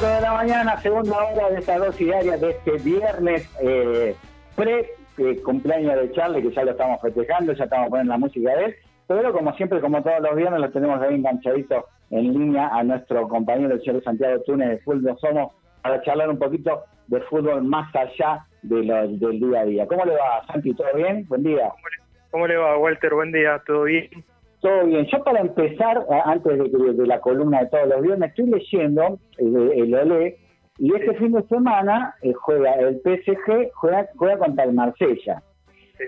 de la mañana, segunda hora de esta dosis diaria de este viernes eh, pre eh, cumpleaños de Charlie, que ya lo estamos festejando, ya estamos poniendo la música de él, pero como siempre, como todos los viernes, lo tenemos ahí enganchadito en línea a nuestro compañero el señor Santiago Túnez de Fútbol Somos para charlar un poquito de fútbol más allá de lo, del día a día. ¿Cómo le va, Santi? ¿Todo bien? Buen día. ¿Cómo le va, Walter? Buen día, ¿todo bien? Todo bien. Yo para empezar, eh, antes de, la columna de todos los viernes, estoy leyendo el, el Olé y este fin de semana eh, juega el PSG, juega, juega contra el Marsella.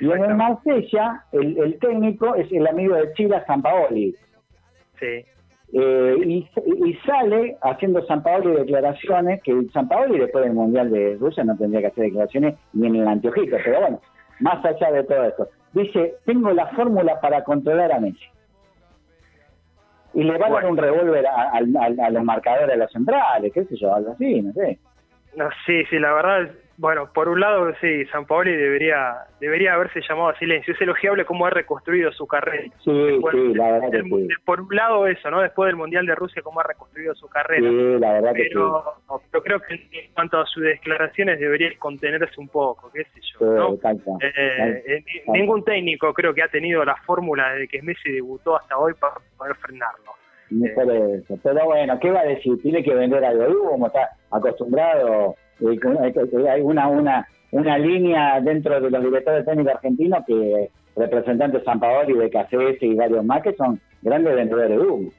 Y en el Marsella, el, técnico es el amigo de Chile, Sampaoli. Sí. Eh, y, y, sale haciendo Sampaoli declaraciones, que Sampaoli después del Mundial de Rusia no tendría que hacer declaraciones ni en el anteojito, pero bueno, más allá de todo esto. Dice, tengo la fórmula para controlar a Messi y le va a dar un revólver a, los marcadores de los centrales, qué sé yo, algo así, no sé. No, sí, sí, la verdad, bueno, por un lado, sí, San Paoli debería debería haberse llamado a silencio. Es elogiable cómo ha reconstruido su carrera. Sí, sí, la verdad que sí. Por un lado eso, ¿no? Después del Mundial de Rusia, cómo ha reconstruido su carrera. Sí, la verdad que sí. Pero creo que en cuanto a sus declaraciones debería contenerse un poco, qué sé yo, ¿no? Eh, eh, ningún técnico creo que ha tenido la fórmula de que Messi debutó hasta hoy para poder frenarlo. Eh, Pero bueno, ¿qué va a decir? Tiene que vender algo como está acostumbrado hay una, una, una línea dentro de los directores técnicos argentinos que representantes San Paolo y BKCS y varios más que son grandes vendedores de humo.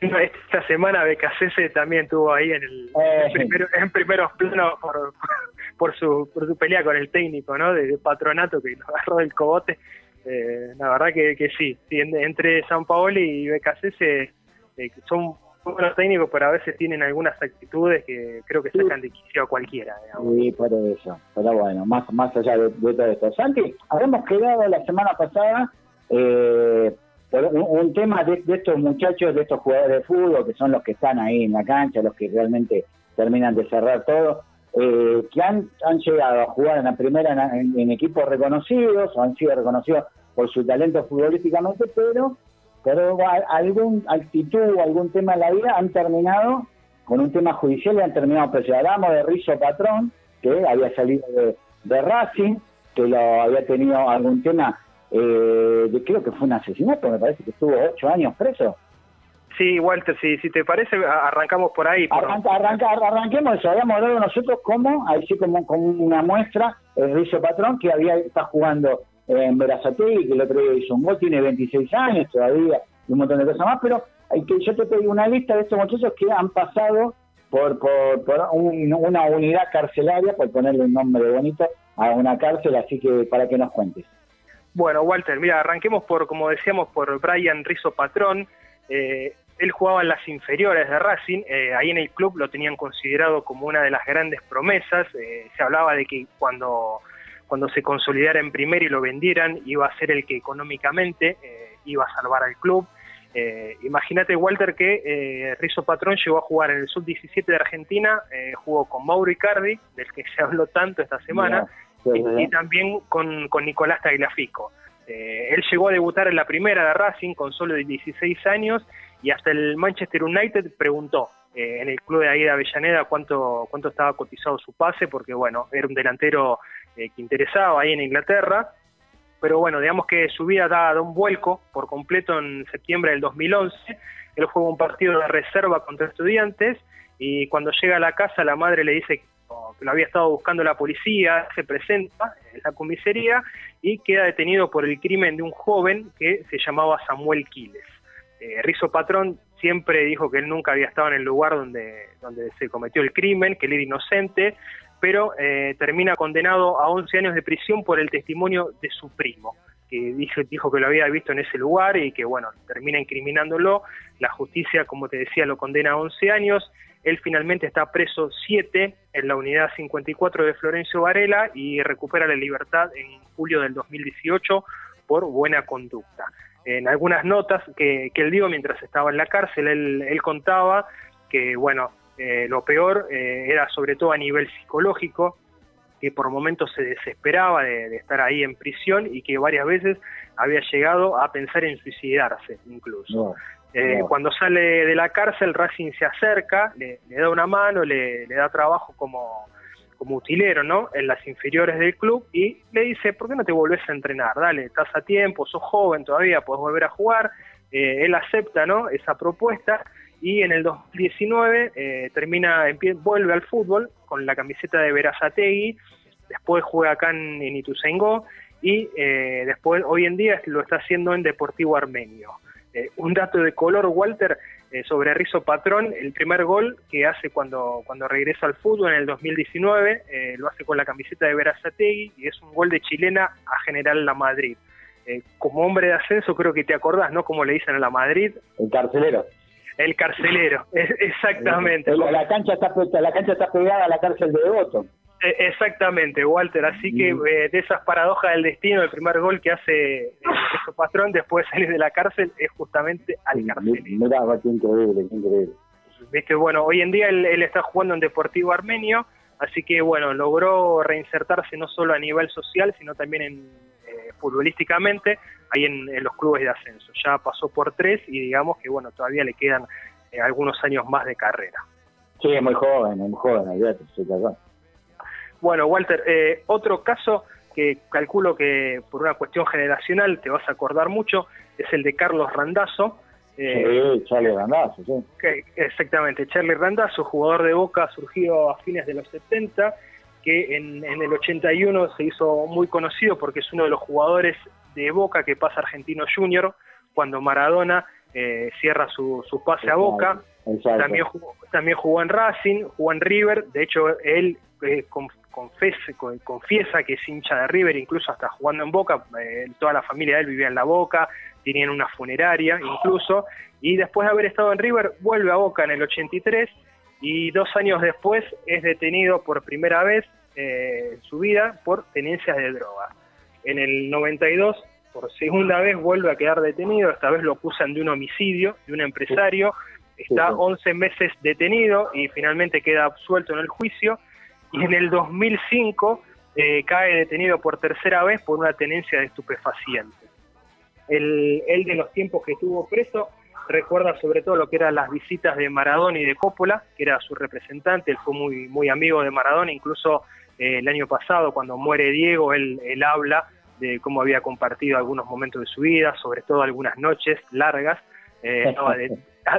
Esta semana BKCS también estuvo ahí en el eh. en, primeros planos por, por, su, por su pelea con el técnico ¿no? de, patronato que lo agarró del cobote. Eh, la verdad que, que sí, entre San Paolo y BKCS eh, son buenos técnicos, pero a veces tienen algunas actitudes que creo que sacan de quicio a cualquiera. Sí, por eso. Pero bueno, más, más allá de, todo esto. Santi, habíamos quedado la semana pasada eh, por un, tema de, estos muchachos, de estos jugadores de fútbol, que son los que están ahí en la cancha, los que realmente terminan de cerrar todo. Eh, que han, han llegado a jugar en la primera en equipos reconocidos o han sido reconocidos por su talento futbolísticamente, pero pero algún actitud o algún tema en la vida han terminado con un tema judicial y han terminado preso. Hablamos de Rizzo Patrón, que había salido de, Racing, que lo había tenido algún tema, eh, creo que fue un asesinato, me parece que estuvo ocho años preso. Sí, Walter, si, si te parece, arrancamos por ahí. Arranca, arranquemos eso, habíamos hablado nosotros como, ahí sí como, como una muestra, el Rizzo Patrón, que había está jugando en Berazategui, que el otro día hizo un gol, tiene 26 años todavía, y un montón de cosas más, pero hay que yo te pedí una lista de estos muchachos que han pasado por, por, por una unidad carcelaria, por ponerle un nombre bonito, a una cárcel, así que para que nos cuentes. Bueno, Walter, mira, arranquemos por, como decíamos, por Brian Rizzo Patrón. Eh, él jugaba en las inferiores de Racing, eh, ahí en el club lo tenían considerado como una de las grandes promesas, eh, se hablaba de que cuando cuando se consolidara en primera y lo vendieran, iba a ser el que económicamente eh, iba a salvar al club. Eh, imagínate, Walter, que eh, Rizzo Patrón llegó a jugar en el sub-17 de Argentina, eh, jugó con Mauro Icardi, del que se habló tanto esta semana, y, también con, con Nicolás Tagliafico. él llegó a debutar en la primera de Racing con solo 16 años y hasta el Manchester United preguntó en el club de ahí de Avellaneda cuánto, cuánto estaba cotizado su pase, porque bueno, era un delantero eh, que interesaba ahí en Inglaterra, pero bueno, digamos que su vida da, un vuelco por completo en septiembre del 2011. Él juega un partido de reserva contra estudiantes y cuando llega a la casa la madre le dice que lo había estado buscando la policía, se presenta en la comisaría y queda detenido por el crimen de un joven que se llamaba Samuel Quiles. Eh, Rizzo Patrón siempre dijo que él nunca había estado en el lugar donde, donde se cometió el crimen, que él era inocente, pero eh, termina condenado a 11 años de prisión por el testimonio de su primo, que dijo, dijo que lo había visto en ese lugar y que, bueno, termina incriminándolo. La justicia, como te decía, lo condena a 11 años. Él finalmente está preso 7 en la unidad 54 de Florencio Varela y recupera la libertad en julio del 2018 por buena conducta. En algunas notas que, él dio mientras estaba en la cárcel, él contaba que, bueno, eh, lo peor eh, era sobre todo a nivel psicológico, que por momentos se desesperaba de, estar ahí en prisión y que varias veces había llegado a pensar en suicidarse incluso. Eh, cuando sale de la cárcel, Racing se acerca, le, da una mano, le, da trabajo como, como utilero, ¿no? En las inferiores del club y le dice, ¿por qué no te volvés a entrenar? Dale, estás a tiempo, sos joven todavía, podés volver a jugar. Eh, él acepta, ¿no? Esa propuesta y en el 2019 eh, termina, vuelve al fútbol con la camiseta de Verazategui, después juega acá en, en y eh, después hoy en día lo está haciendo en Deportivo Armenio. Eh, un dato de color, Walter, eh, sobre Rizo Patrón, el primer gol que hace cuando, cuando regresa al fútbol en el 2019, lo hace con la camiseta de Verazategui y es un gol de chilena a General La Madrid. como hombre de ascenso creo que te acordás, ¿no? Como le dicen a La Madrid. El carcelero. El carcelero, exactamente. La, cancha está, la cancha está pegada a la cárcel de Devoto. E, exactamente, Walter. Así que eh, de esas paradojas del destino, el primer gol que hace eh, su patrón después de salir de la cárcel es justamente al carcelero. Mirá, qué increíble, qué increíble. Viste, bueno, hoy en día él, está jugando en Deportivo Armenio, así que bueno, logró reinsertarse no solo a nivel social, sino también en, eh, futbolísticamente, ahí en, los clubes de ascenso. Ya pasó por tres y digamos que bueno, todavía le quedan algunos años más de carrera. Sí, es muy joven, muy joven, olvídate, sí, claro. Bueno, Walter, eh, otro caso que calculo que por una cuestión generacional te vas a acordar mucho es el de Carlos Randazo. Eh, sí, Charlie Randazo, sí. exactamente, Charlie Randazo, jugador de Boca surgido a fines de los 70, que en, el 81 se hizo muy conocido porque es uno de los jugadores de Boca que pasa Argentino Junior cuando Maradona eh, cierra su, pase a Boca. También jugó, también jugó en Racing, jugó en River, de hecho él eh, confiesa que es hincha de River, incluso hasta jugando en Boca, eh, toda la familia de él vivía en la Boca, tenían una funeraria incluso, y después de haber estado en River vuelve a Boca en el 83 y dos años después es detenido por primera vez eh, en su vida por tenencias de droga. En el 92, por segunda vez, vuelve a quedar detenido, esta vez lo acusan de un homicidio, de un empresario, está 11 meses detenido y finalmente queda absuelto en el juicio. Y en el 2005 eh, cae detenido por tercera vez por una tenencia de estupefacientes. El, él de los tiempos que estuvo preso recuerda sobre todo lo que eran las visitas de Maradona y de Coppola, que era su representante, él fue muy, muy amigo de Maradona, incluso eh, el año pasado cuando muere Diego, él, él habla de cómo había compartido algunos momentos de su vida, sobre todo algunas noches largas, eh,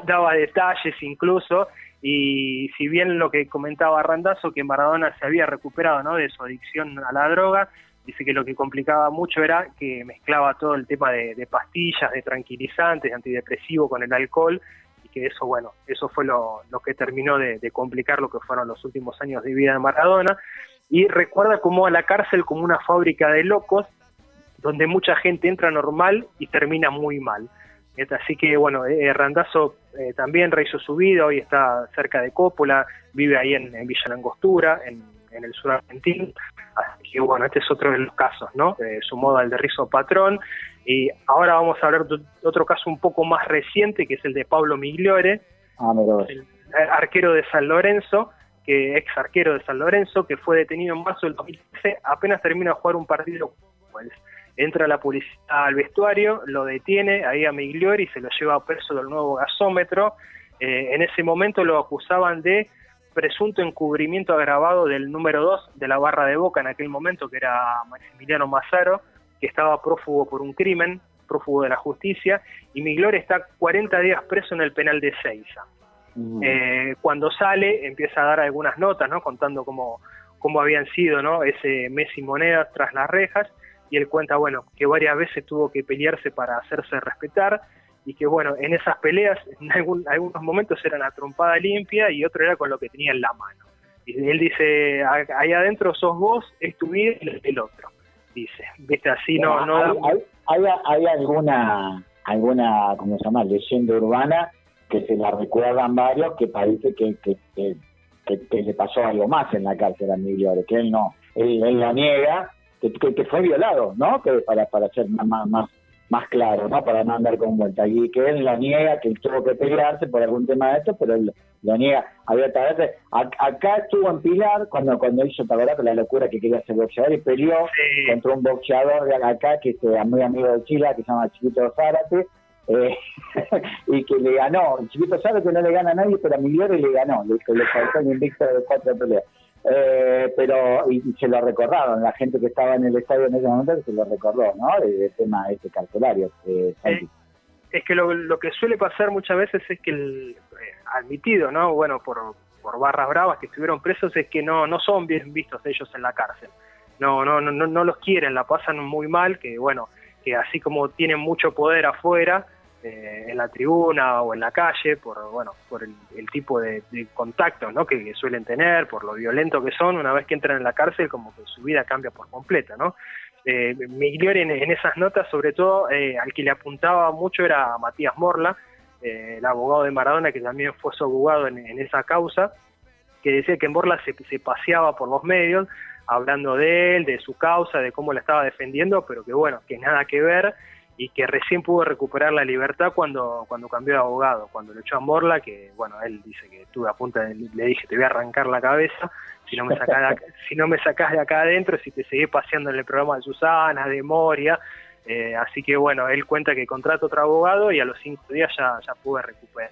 daba detalles incluso, y si bien lo que comentaba Randazo, que Maradona se había recuperado ¿no? de su adicción a la droga, dice que lo que complicaba mucho era que mezclaba todo el tema de, pastillas, de tranquilizantes, de antidepresivo con el alcohol, y que eso, bueno, eso fue lo, que terminó de, complicar lo que fueron los últimos años de vida de Maradona. Y recuerda como a la cárcel como una fábrica de locos, donde mucha gente entra normal y termina muy mal. Así que bueno, eh, Randazo eh, también rehizo su vida, hoy está cerca de Cópola, vive ahí en, Villa Langostura, en, el sur argentino. Así que bueno, este es otro de los casos, ¿no? Eh, su modo al de Rizo Patrón. Y ahora vamos a hablar de otro caso un poco más reciente, que es el de Pablo Migliore, ah, el arquero de San Lorenzo, que ex arquero de San Lorenzo, que fue detenido en marzo del 2013, apenas termina de jugar un partido. Pues, entra la policía al vestuario, lo detiene ahí a Migliori y se lo lleva a preso del nuevo gasómetro. Eh, en ese momento lo acusaban de presunto encubrimiento agravado del número 2 de la barra de Boca en aquel momento, que era Maximiliano Mazaro, que estaba prófugo por un crimen, prófugo de la justicia, y Migliori está 40 días preso en el penal de Seiza. Mm. Eh, cuando sale empieza a dar algunas notas, ¿no? contando cómo, cómo habían sido ¿no? ese mes y monedas tras las rejas, y él cuenta, bueno, que varias veces tuvo que pelearse para hacerse respetar y que, bueno, en esas peleas, en algunos momentos era la trompada limpia y otro era con lo que tenía en la mano. Y él dice, ahí adentro sos vos, es tu vida y el otro. Dice, viste, así no... no hay, hay, alguna, alguna, ¿cómo se llama?, leyenda urbana que se la recuerdan varios que parece que, que, que, le pasó algo más en la cárcel a Emilio, que él no, él, él lo niega, que, fue violado, ¿no? Que para, para ser más, más, más claro, ¿no? Para no andar con vuelta. Y que él lo niega, que tuvo que pelearse por algún tema de esto, pero él lo niega abiertamente. Acá estuvo en Pilar cuando cuando hizo, ¿te La locura que quería ser boxeador y peleó contra un boxeador de acá que es muy amigo de Chile, que se llama Chiquito Zárate, eh, y que le ganó. Chiquito que no le gana a nadie, pero a Migliore le ganó, le, le faltó el invicto de cuatro peleas. Eh, pero y, se lo recordaron, la gente que estaba en el estadio en ese momento se lo recordó, ¿no? El, tema este carcelario. Eh, es que lo, lo, que suele pasar muchas veces es que el admitido, ¿no? Bueno, por, por barras bravas que estuvieron presos es que no no son bien vistos ellos en la cárcel. No no no no los quieren, la pasan muy mal, que bueno, que así como tienen mucho poder afuera, eh, en la tribuna o en la calle, por bueno, por el, tipo de, contactos ¿no? que, suelen tener, por lo violento que son, una vez que entran en la cárcel, como que su vida cambia por completa, ¿no? Eh, en, en, esas notas, sobre todo, eh, al que le apuntaba mucho era Matías Morla, eh, el abogado de Maradona, que también fue su abogado en, esa causa, que decía que Morla se, se paseaba por los medios hablando de él, de su causa, de cómo la estaba defendiendo, pero que bueno, que nada que ver y que recién pudo recuperar la libertad cuando, cuando cambió de abogado, cuando lo echó a Morla, que bueno, él dice que estuve a punto de, le dije te voy a arrancar la cabeza, si no me sacás de acá, si no me sacás de acá adentro, si te seguís paseando en el programa de Susana, de Moria, eh, así que bueno, él cuenta que contrata otro abogado y a los cinco días ya, ya pude recuperar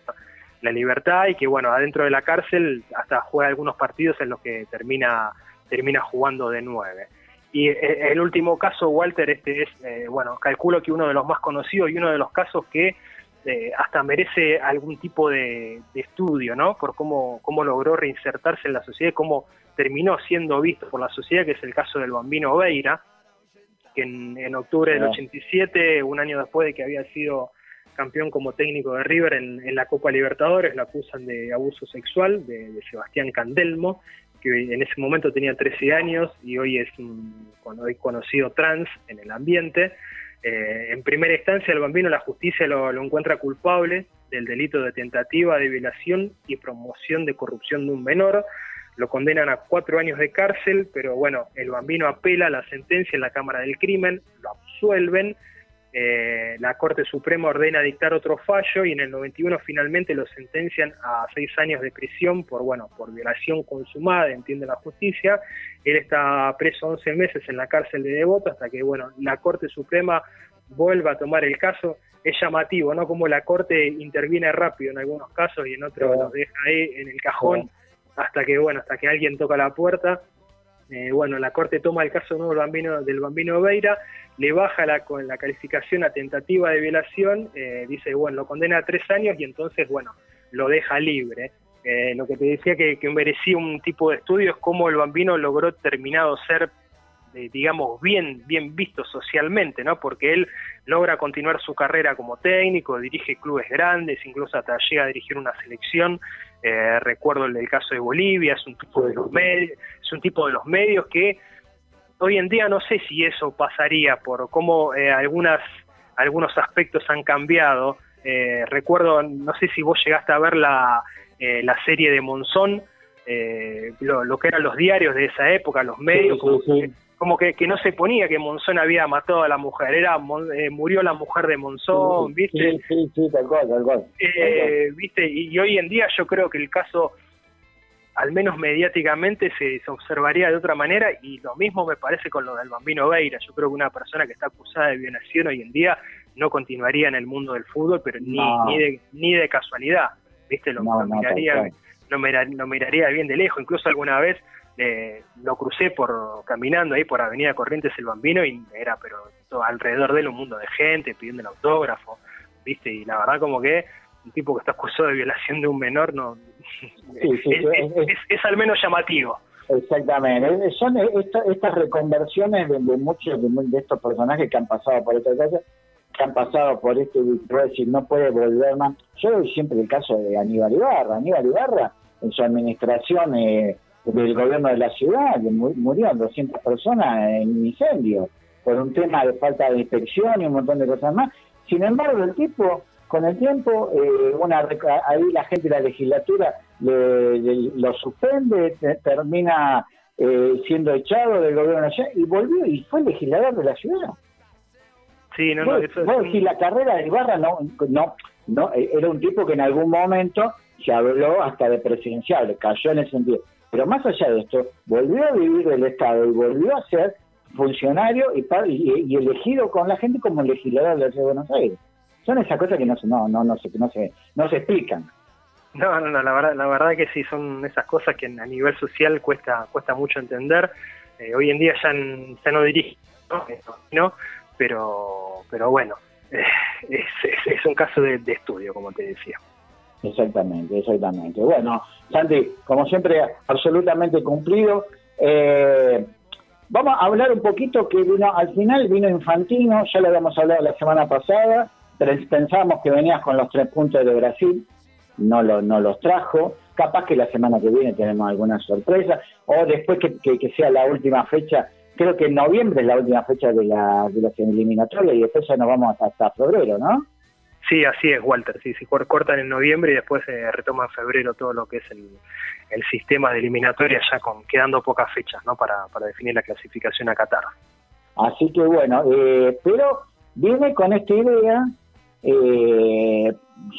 la libertad y que bueno, adentro de la cárcel hasta juega algunos partidos en los que termina, termina jugando de nueve. Y eh, el último caso, Walter, este es, eh, bueno, calculo que uno de los más conocidos y uno de los casos que hasta merece algún tipo de, estudio, ¿no? Por cómo, cómo logró reinsertarse en la sociedad y cómo terminó siendo visto por la sociedad, que es el caso del bambino Oveira, que en, octubre del 87, un año después de que había sido campeón como técnico de River en, la Copa Libertadores, lo acusan de abuso sexual de, Sebastián Candelmo, que en ese momento tenía 13 años y hoy es un hoy conocido trans en el ambiente. Eh, en primera instancia, el bambino, la justicia lo, lo, encuentra culpable del delito de tentativa de violación y promoción de corrupción de un menor lo condenan a cuatro años de cárcel, pero bueno, el bambino apela la sentencia en la Cámara del Crimen, lo absuelven, eh, la Corte Suprema ordena dictar otro fallo y en el 91 finalmente lo sentencian a seis años de prisión por, bueno, por violación consumada, entiende la justicia. Él está preso 11 meses en la cárcel de Devoto hasta que, bueno, la Corte Suprema vuelva a tomar el caso. Es llamativo, ¿no? Como la Corte interviene rápido en algunos casos y en otros los deja ahí en el cajón hasta que, bueno, hasta que alguien toca la puerta. Eh, bueno, la Corte toma el caso nuevo del bambino, del bambino Beira, le baja la, la calificación a tentativa de violación, eh, dice, bueno, lo condena a tres años y entonces, bueno, lo deja libre. Eh, lo que te decía que, que merecía un tipo de estudio es cómo el bambino logró terminado ser digamos, bien, bien visto socialmente, ¿no? Porque él logra continuar su carrera como técnico, dirige clubes grandes, incluso hasta llega a dirigir una selección. Eh, recuerdo el del caso de Bolivia, es un tipo de los medios, es un tipo de los medios que hoy en día no sé si eso pasaría por cómo eh, algunas algunos aspectos han cambiado. Eh, recuerdo, no sé si vos llegaste a ver la, la serie de Monzón, lo, que eran los diarios de esa época, los medios, como que, que no se ponía que Monzón había matado a la mujer, era eh, murió la mujer de Monzón, ¿viste? Sí, sí, sí, tal cual, tal cual. Eh, ¿Viste? Y, hoy en día yo creo que el caso, al menos mediáticamente, se, observaría de otra manera y lo mismo me parece con lo del bambino Beira. Yo creo que una persona que está acusada de violación hoy en día no continuaría en el mundo del fútbol, pero ni, ni, de, ni de casualidad, ¿viste? Lo, miraría, lo, lo miraría bien de lejos, incluso alguna vez eh, lo crucé por caminando ahí por Avenida Corrientes el Bambino y era pero todo, alrededor de él un mundo de gente pidiendo el autógrafo, ¿viste? Y la verdad como que un tipo que está acusado de violación de un menor no es, al menos llamativo. Exactamente, son estas reconversiones de, muchos de, estos personajes que han pasado por esta casa, que han pasado por este decir no puede volver más. Yo doy siempre el caso de Aníbal Ibarra. Aníbal Ibarra, en su administración, eh, del gobierno de la ciudad, que murieron 200 personas en un incendio, por un tema de falta de inspección y un montón de cosas más. Sin embargo, el tipo, con el tiempo, eh, una, ahí la gente de la legislatura lo suspende, termina eh, siendo echado del gobierno ciudad y volvió y fue legislador de la ciudad. Sí, no, no, eso la carrera de Ibarra no, no, no, eh, era un tipo que en algún momento se habló hasta de presidencial, cayó en ese sentido pero más allá de esto, volvió a vivir del Estado y volvió a ser funcionario y, y, elegido con la gente como legislador de la de Buenos Aires. son esas cosas que no, no, no, no, se, no, se, no se explican. No, no, no, la verdad, la verdad que sí, son esas cosas que a nivel social cuesta, cuesta mucho entender. Eh, hoy en día ya, no dirige, ¿no? Pero, pero bueno, es, un caso de, estudio, como te decía. Exactamente, exactamente. Bueno, Santi, como siempre, absolutamente cumplido. Eh, vamos a hablar un poquito que vino, al final vino Infantino, ya lo habíamos hablado la semana pasada, pensábamos que venías con los tres puntos de Brasil, no, lo, no los trajo. Capaz que la semana que viene tenemos alguna sorpresa, o después que, que, sea la última fecha, creo que en noviembre es la última fecha de la, de la eliminatoria y después ya nos vamos hasta, febrero, ¿no? Sí, así es, Walter. Sí, sí, cortan en noviembre y después se retoma en febrero todo lo que es el, sistema de eliminatoria, ya con quedando pocas fechas ¿no? para, para definir la clasificación a Qatar. Así que bueno, eh, pero viene con esta idea eh,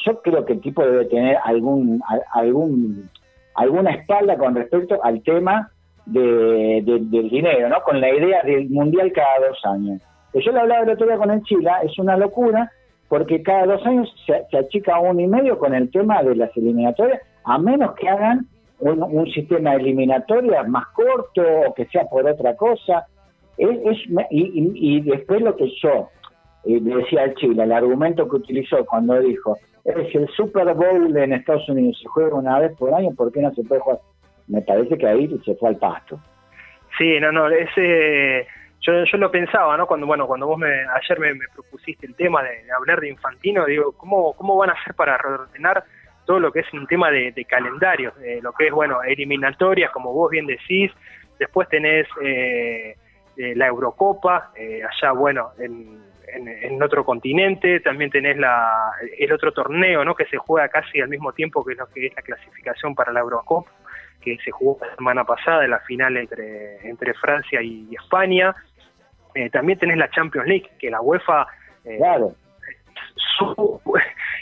yo creo que el tipo debe tener algún, algún, alguna espalda con respecto al tema de, del dinero, ¿no? Con la idea del mundial cada dos años. Yo le hablaba el otro día con el Chile, es una locura porque cada dos años se, achica uno y medio con el tema de las eliminatorias, a menos que hagan un, sistema de eliminatorias más corto o que sea por otra cosa. Es, y, y después lo que yo y le decía al Chile, el argumento que utilizó cuando dijo, es el Super Bowl en Estados Unidos se juega una vez por año, ¿por qué no se puede jugar? Me parece que ahí se fue al pasto. Sí, no, no, ese yo, yo lo pensaba, ¿no? Cuando bueno, cuando vos me, ayer me, propusiste el tema de, hablar de Infantino, digo, ¿cómo, ¿cómo van a hacer para reordenar todo lo que es un tema de, calendario? lo que es, bueno, eliminatorias, como vos bien decís, después tenés eh, eh, la Eurocopa, eh, allá, bueno, en en, otro continente, también tenés la, el otro torneo, ¿no? Que se juega casi al mismo tiempo que lo que es la clasificación para la Eurocopa, que se jugó la semana pasada, en la final entre, entre Francia y, España. Eh, también tenés la Champions League, que la UEFA eh, claro.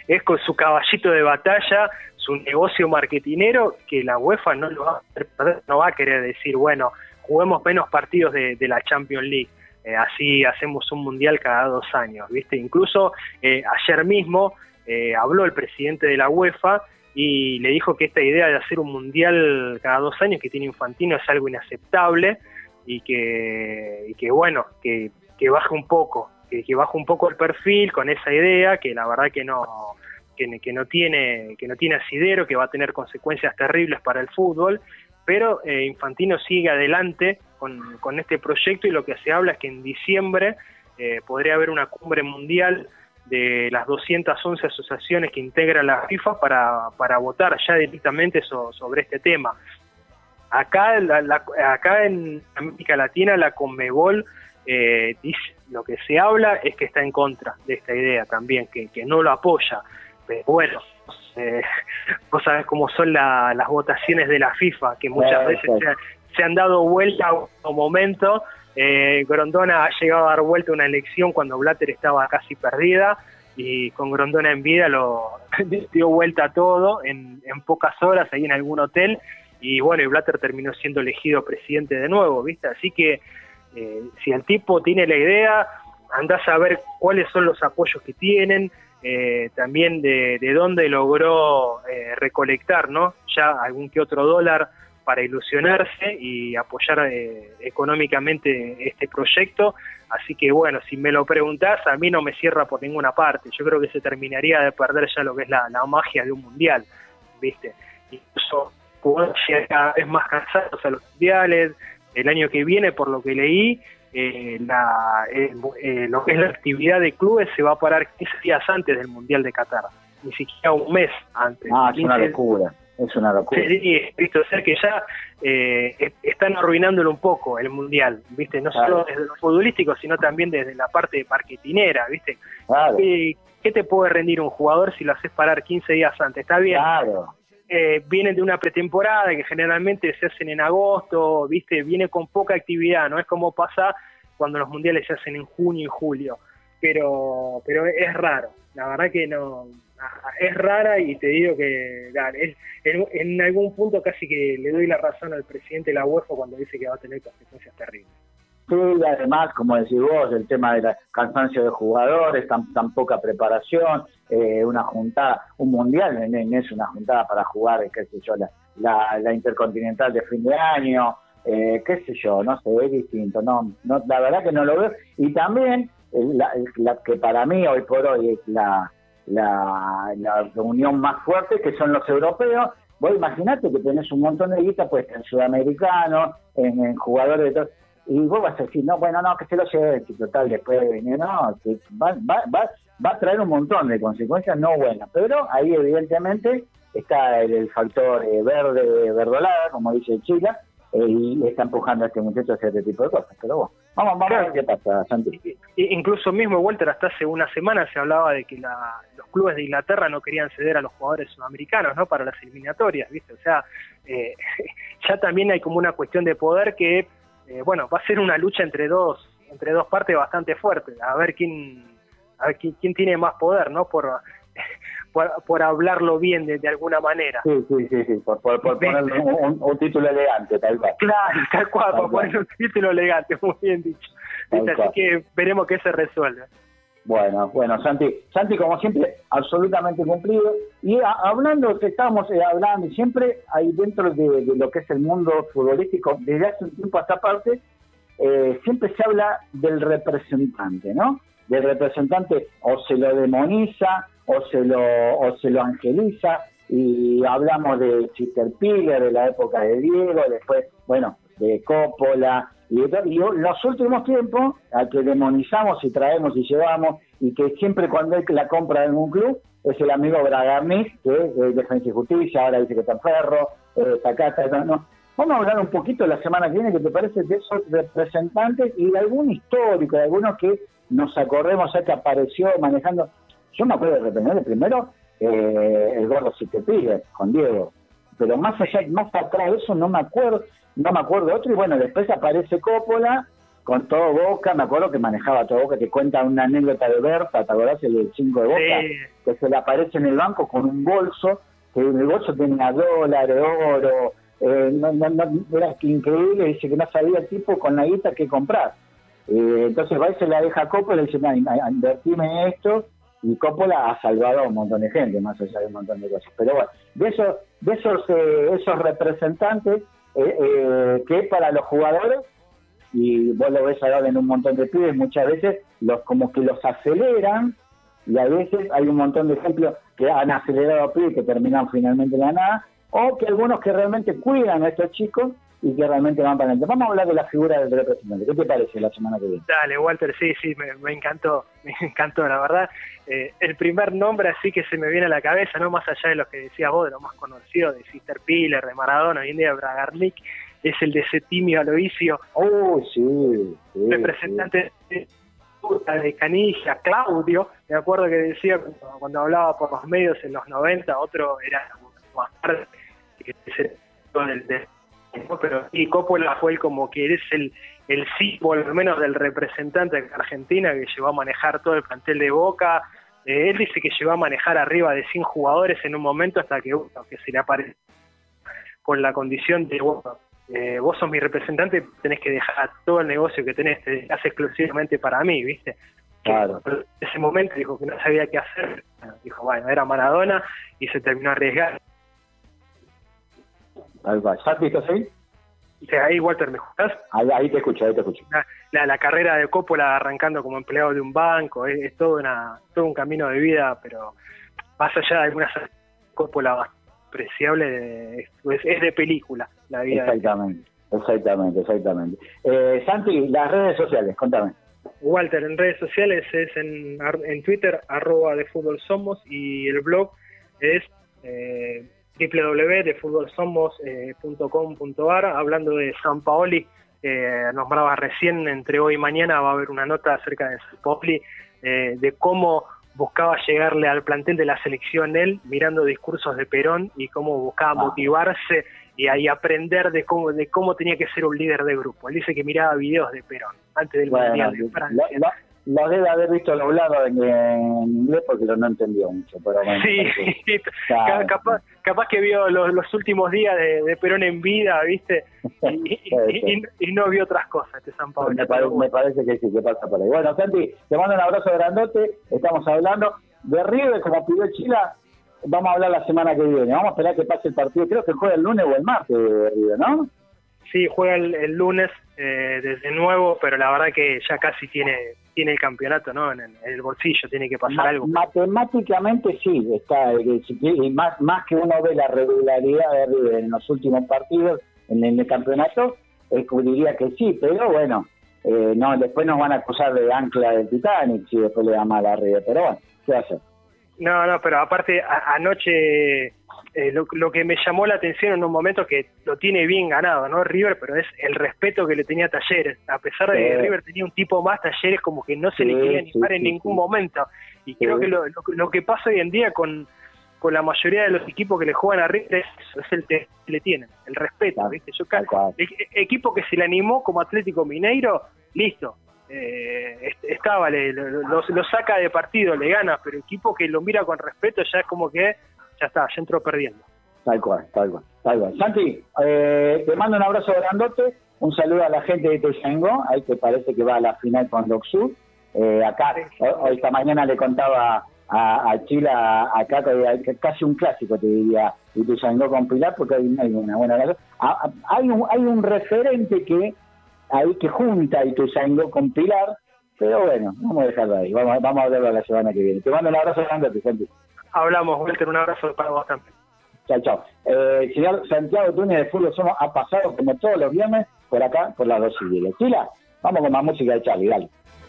es con su caballito de batalla, su negocio marketinero, que la UEFA no lo va a, no va a querer decir, bueno, juguemos menos partidos de la Champions League eh, así hacemos un mundial cada dos años, ¿viste? Incluso eh, ayer mismo habló el presidente de la UEFA y le dijo que esta idea de hacer un mundial cada dos años que tiene Infantino es algo inaceptable y que, que bueno, que, baje un poco, que, que baje un poco el perfil con esa idea, que la verdad que no, que, que, no tiene que no tiene asidero, que va a tener consecuencias terribles para el fútbol, pero Infantino sigue adelante con, este proyecto y lo que se habla es que en diciembre eh, podría haber una cumbre mundial de las 211 asociaciones que integran la FIFA para, para votar ya directamente sobre este tema. Acá, acá en América Latina la Conmebol eh, dice, lo que se habla es que está en contra de esta idea también, que, que no lo apoya. Pero bueno, eh, vos sabés cómo son las votaciones de la FIFA, que muchas veces se han dado vuelta a un momento. Eh, Grondona ha llegado a dar vuelta una elección cuando Blatter estaba casi perdida y con Grondona en vida lo dio vuelta todo en, pocas horas ahí en algún hotel y bueno, y Blatter terminó siendo elegido presidente de nuevo, ¿viste? Así que eh, si el tipo tiene la idea, andás a ver cuáles son los apoyos que tienen, eh, también de, de, dónde logró recolectar, ¿no? Ya algún que otro dólar para ilusionarse y apoyar eh, económicamente este proyecto. Así que bueno, si me lo preguntás, a mí no me cierra por ninguna parte. Yo creo que se terminaría de perder ya lo que es la, magia de un mundial, ¿viste? Incluso llegar cada vez más cansados a los mundiales. El año que viene, por lo que leí, eh, la, eh, lo que es la actividad de clubes se va a parar 15 días antes del Mundial de Qatar, ni siquiera un mes antes. Ah, es una locura. Es una locura. Sí, visto, o sea que ya eh, están arruinándolo un poco el mundial, ¿viste? No solo desde lo futbolístico, sino también desde la parte marketinera, ¿viste? ¿Qué, te puede rendir un jugador si lo haces parar 15 días antes? Está bien. Claro. Eh, vienen de una pretemporada que generalmente se hacen en agosto, ¿viste? Viene con poca actividad, no es como pasa cuando los mundiales se hacen en junio y julio. Pero, pero es raro, la verdad que no es rara y te digo que es, en, algún punto casi que le doy la razón al presidente de la UEFA cuando dice que va a tener consecuencias terribles. Sí, además, como decís vos, el tema de la cansancio de jugadores, tan, tan poca preparación, eh, una juntada, un mundial en, es una juntada para jugar, qué sé yo, la, la, intercontinental de fin de año, eh, qué sé yo, no sé, es distinto, no, no, la verdad que no lo veo. Y también, eh, la, que para mí hoy por hoy es la, la, la reunión más fuerte, que son los europeos, Vos imaginate que tenés un montón de guita pues en sudamericanos, en, jugadores de todo, y vos vas a decir, no, bueno, no, que se lo lleve, que total después de venir, no, que va, va, va, va a traer un montón de consecuencias no buenas, pero ahí evidentemente está el, factor eh, verde, verdolada, como dice Chile, eh, y está empujando a este muchacho a hacer este tipo de cosas, pero bueno. Vamos, vamos a ver qué pasa, Santi. Incluso mismo, Walter, hasta hace una semana se hablaba de que los clubes de Inglaterra no querían ceder a los jugadores sudamericanos, ¿no? Para las eliminatorias, ¿viste? O sea, eh, ya también hay como una cuestión de poder que, eh, bueno, va a ser una lucha entre dos entre dos partes bastante fuerte. A ver quién, a ver quién, quién tiene más poder, ¿no? Por por, hablarlo bien de, alguna manera. Sí, sí, sí, sí. por, por, poner un, título elegante, tal cual. Claro, tal cual, por poner un título elegante, muy bien dicho. Así que veremos que se resuelve. Bueno, bueno, Santi, Santi como siempre, absolutamente cumplido. Y hablando, que estamos eh, hablando, siempre hay dentro de, lo que es el mundo futbolístico, desde hace un tiempo a esta parte, eh, siempre se habla del representante, ¿no? Del representante o se lo demoniza o se lo, o se lo angeliza y hablamos de Chister Piller de la época de Diego, después, bueno, de Coppola, y, y los últimos tiempos, al que demonizamos y traemos y llevamos, y que siempre cuando hay la compra en un club, es el amigo Bragarnis, que es de Defensa y Justicia, ahora dice que está Ferro, eh, está acá, está, no. Vamos a hablar un poquito la semana que viene, que te parece de esos representantes y de algún histórico, de algunos que nos acordemos ya que apareció manejando. Yo me acuerdo de reprender primero eh, el gordo si te pide con Diego, pero más allá, más atrás de eso no me acuerdo, no me acuerdo otro, y bueno, después aparece Coppola con todo Boca, me acuerdo que manejaba todo Boca, que cuenta una anécdota de Berta, ¿te acordás el 5 de Boca? Que se le aparece en el banco con un bolso, que en el bolso tenía dólares, oro, eh, no, no, no, era increíble, dice que no sabía el tipo con la guita que comprar. Eh, entonces va y se la deja a Coppola y dice, invertime esto, y Coppola ha salvado a un montón de gente, más allá de un montón de cosas. Pero bueno, de esos, de esos, eh, esos representantes eh, eh, que para los jugadores, y vos lo ves ahora en un montón de pibes, muchas veces los como que los aceleran, y a veces hay un montón de ejemplos que han acelerado a pibes que terminan finalmente en la nada, o que algunos que realmente cuidan a estos chicos y que realmente van para adelante. Vamos a hablar de la figura del representante. ¿Qué te parece la semana que viene? Dale, Walter, sí, sí, me, encantó, me encantó, la verdad. Eh, el primer nombre así que se me viene a la cabeza, no más allá de lo que decías vos, de lo más conocido, de Sister Piller, de Maradona, hoy en día de Bragarnik, es el de Setimio Aloisio. Oh, sí, representante de de Canilla, Claudio, me acuerdo que decía cuando, hablaba por los medios en los 90, otro era más tarde, que es el pero y Coppola fue el como que es el, el símbolo, al menos del representante de Argentina, que llegó a manejar todo el plantel de Boca. Eh, él dice que llegó a manejar arriba de 100 jugadores en un momento hasta que, que se le apareció con la condición de, eh, vos sos mi representante, tenés que dejar todo el negocio que tenés, te dedicas exclusivamente para mí, ¿viste? Claro. en ese momento dijo que no sabía qué hacer, dijo, bueno, era Maradona y se terminó arriesgando Ahí va. ¿Estás visto ahí? Ahí, Walter, ¿me escuchás? Ahí, te escucho, ahí te escucho. La, la, carrera de Coppola arrancando como empleado de un banco, es, todo, una, todo un camino de vida, pero más allá de algunas Coppola apreciable, es, es, de película la vida. Exactamente, exactamente, exactamente. Eh, Santi, las redes sociales, contame. Walter, en redes sociales es en, en Twitter, arroba de fútbol somos, y el blog es... Eh, www.defutbolsomos.com.ar. Hablando de San Paoli, eh, nombraba recién, entre hoy y mañana va a haber una nota acerca de San Paoli, eh, de cómo buscaba llegarle al plantel de la selección él, mirando discursos de Perón y cómo buscaba ah. motivarse y ahí aprender de cómo, de cómo tenía que ser un líder de grupo. Él dice que miraba videos de Perón antes del Mundial de Francia. Lo debe haber visto doblado en, en inglés porque no entendió mucho. Pero bueno, sí, capaz, capaz, que vio los, los últimos días de, Perón en vida, ¿viste? Y, no vio otras cosas este San Pablo. Me, parece que sí, que pasa por ahí. Bueno, Santi, te mando un abrazo grandote. Estamos hablando de River, como pidió Chila. Vamos a hablar la semana que viene. Vamos a esperar que pase el partido. Creo que juega el lunes o el martes de River, ¿no? Sí, juega el, lunes eh, desde nuevo, pero la verdad que ya casi tiene tiene el campeonato no en, el bolsillo, tiene que pasar algo. Matemáticamente sí, está y más, más que uno ve la regularidad de en los últimos partidos en, el campeonato, eh, diría que sí, pero bueno, eh, no después nos van a acusar de ancla del Titanic si después le da mal a River, pero bueno, ¿qué a hacer? No, no, pero aparte anoche eh, lo, que me llamó la atención en un momento que lo tiene bien ganado, ¿no? River, pero es el respeto que le tenía a Talleres. A pesar de que River tenía un tipo más, Talleres como que no se le quería animar en ningún momento. Y creo que lo, lo, que pasa hoy en día con, con la mayoría de los equipos que le juegan a River es, el que le tienen, el respeto, ¿viste? Yo, el, equipo que se le animó como Atlético Mineiro, listo, eh, estaba, le, lo, saca de partido, le gana, pero equipo que lo mira con respeto ya es como que ya está, ya entró perdiendo. Tal cual, tal cual, tal cual. Santi, eh, te mando un abrazo grandote, un saludo a la gente de Teyengo, ahí que parece que va a la final con Doxu. Eh, acá, hoy, esta mañana le contaba a, a Chile, acá casi un clásico te diría, y Teyengo con Pilar, porque hay, una buena razón. Hay un, hay un referente que ahí que junta y Ituzaingó con Pilar, pero bueno, vamos a dejarlo ahí, vamos, vamos a verlo la semana que viene. Te mando un abrazo grande, Santi. Hablamos, Walter, un abrazo para vos también. Chao, chao. Eh, Santiago Túnez de Fútbol Somos ha pasado como todos los viernes por acá, por las dos y Chila, vamos con más música de Charlie, dale.